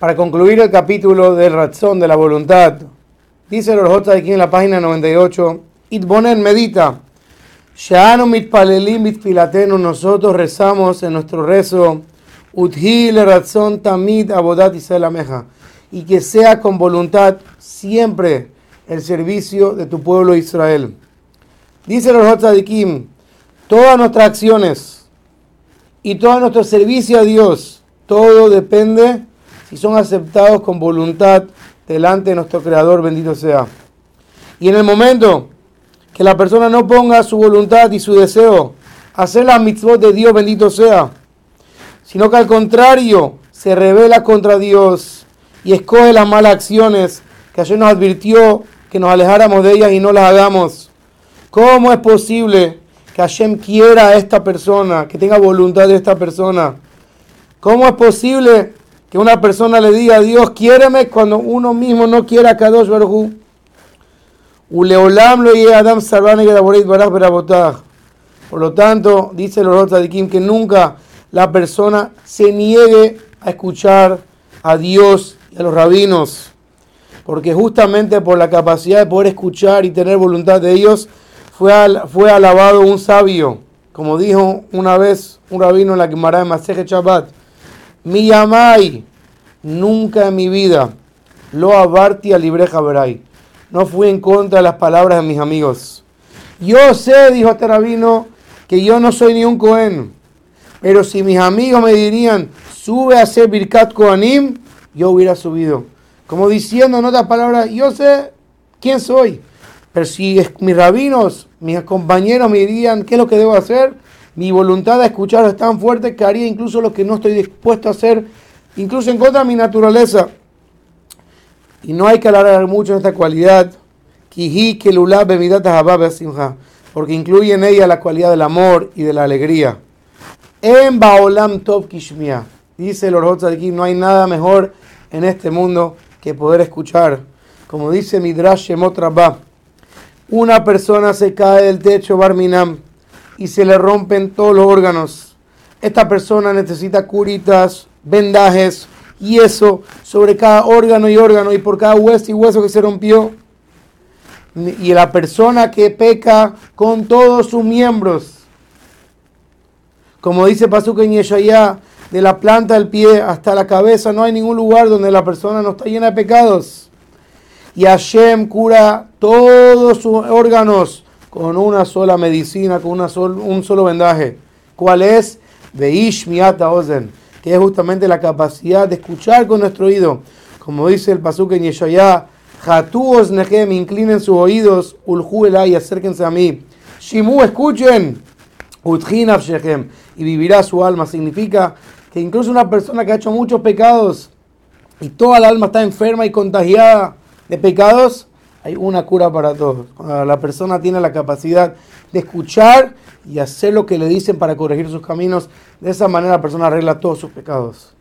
para concluir el capítulo del razón de la voluntad, dice el Orjota aquí en la página 98, Itbonen medita, Sha'anu mitpalelim mitfilatenu, nosotros rezamos en nuestro rezo, Uthil razón tamid abodat iselameja, y que sea con voluntad siempre el servicio de tu pueblo Israel. Dice el Orjota de Kim, todas nuestras acciones y todo nuestro servicio a Dios, todo depende si son aceptados con voluntad delante de nuestro Creador, bendito sea. Y en el momento que la persona no ponga su voluntad y su deseo a hacer la mitzvot de Dios, bendito sea, sino que al contrario se revela contra Dios y escoge las malas acciones que ayer nos advirtió que nos alejáramos de ellas y no las hagamos. ¿Cómo es posible que Hashem quiera a esta persona, que tenga voluntad de esta persona? ¿Cómo es posible que una persona le diga a Dios, quiéreme cuando uno mismo no quiera a Kadosh Baruj Adam Por lo tanto, dice el Orot Kim que nunca la persona se niegue a escuchar a Dios y a los rabinos, porque justamente por la capacidad de poder escuchar y tener voluntad de ellos, fue, fue alabado un sabio, como dijo una vez un rabino en la Gemara de Maseje Shabbat, mi yamai, nunca en mi vida, lo abarti a libreja verai, no fui en contra de las palabras de mis amigos. Yo sé, dijo este rabino, que yo no soy ni un Cohen, pero si mis amigos me dirían, sube a hacer Birkat Kohanim, yo hubiera subido. Como diciendo en otras palabras, yo sé quién soy. Pero si mis rabinos, mis compañeros me dirían qué es lo que debo hacer, mi voluntad de escuchar es tan fuerte que haría incluso lo que no estoy dispuesto a hacer, incluso en contra de mi naturaleza. Y no hay que alargar mucho en esta cualidad, porque incluye en ella la cualidad del amor y de la alegría. En Baolam Tov Kishmia, dice el Orjot aquí, no hay nada mejor en este mundo que poder escuchar. Como dice Midrash Shemot una persona se cae del techo Barminam y se le rompen todos los órganos. Esta persona necesita curitas, vendajes, y eso sobre cada órgano y órgano y por cada hueso y hueso que se rompió. Y la persona que peca con todos sus miembros, como dice Pasuk en Yeshaya, de la planta del pie hasta la cabeza, no hay ningún lugar donde la persona no está llena de pecados y Hashem cura todos sus órganos con una sola medicina, con una un solo vendaje. ¿Cuál es? Beish miata ozen, que es justamente la capacidad de escuchar con nuestro oído. Como dice el pasuk en Yeshaya, Jatuos inclinen sus oídos, ulhu y acérquense a mí. Shimu, escuchen, uthin y vivirá su alma. Significa que incluso una persona que ha hecho muchos pecados y toda el alma está enferma y contagiada, de pecados, hay una cura para todos. Cuando la persona tiene la capacidad de escuchar y hacer lo que le dicen para corregir sus caminos, de esa manera la persona arregla todos sus pecados.